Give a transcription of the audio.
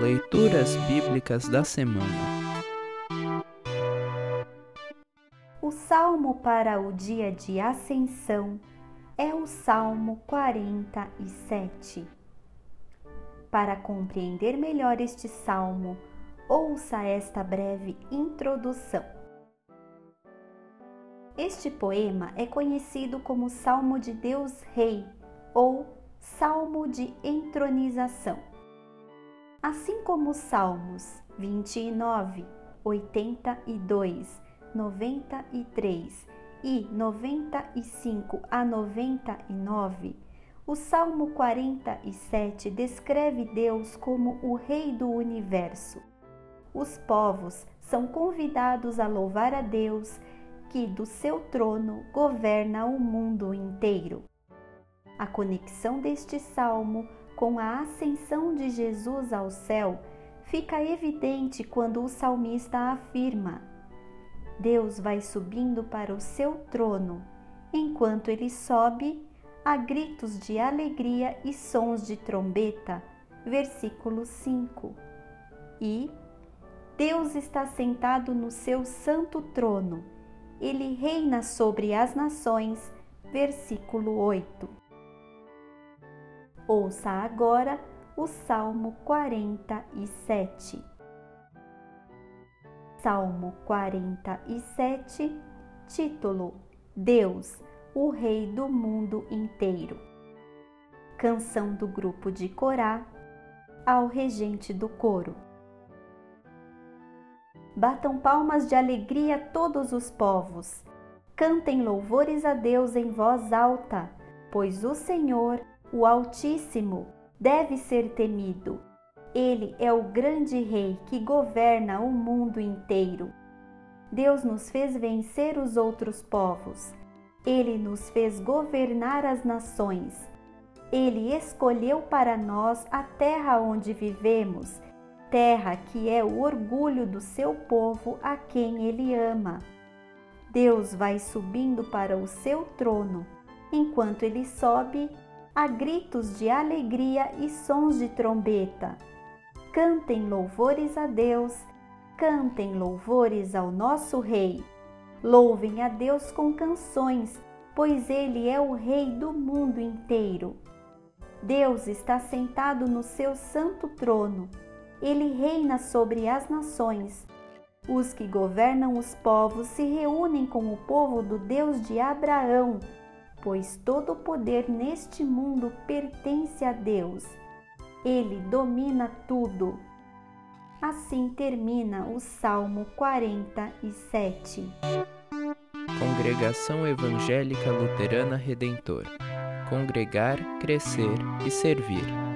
Leituras Bíblicas da Semana O salmo para o dia de Ascensão é o Salmo 47. Para compreender melhor este salmo, ouça esta breve introdução. Este poema é conhecido como Salmo de Deus Rei ou Salmo de Entronização. Assim como os Salmos 29, 82, 93 e 95 a 99, o Salmo 47 descreve Deus como o Rei do universo. Os povos são convidados a louvar a Deus, que do seu trono governa o mundo inteiro. A conexão deste salmo com a ascensão de Jesus ao céu fica evidente quando o salmista afirma: Deus vai subindo para o seu trono. Enquanto ele sobe, há gritos de alegria e sons de trombeta. Versículo 5. E Deus está sentado no seu santo trono. Ele reina sobre as nações. Versículo 8. Ouça agora o Salmo 47. Salmo 47, título: Deus, o Rei do mundo inteiro. Canção do grupo de Corá ao regente do coro. Batam palmas de alegria todos os povos. Cantem louvores a Deus em voz alta, pois o Senhor o Altíssimo deve ser temido. Ele é o grande Rei que governa o mundo inteiro. Deus nos fez vencer os outros povos. Ele nos fez governar as nações. Ele escolheu para nós a terra onde vivemos, terra que é o orgulho do seu povo a quem ele ama. Deus vai subindo para o seu trono. Enquanto ele sobe, há gritos de alegria e sons de trombeta. Cantem louvores a Deus, cantem louvores ao nosso Rei. Louvem a Deus com canções, pois Ele é o Rei do mundo inteiro. Deus está sentado no seu santo trono. Ele reina sobre as nações. Os que governam os povos se reúnem com o povo do Deus de Abraão, pois todo o poder neste mundo pertence a Deus. Ele domina tudo. Assim termina o Salmo 47. Congregação Evangélica Luterana Redentor Congregar, Crescer e Servir.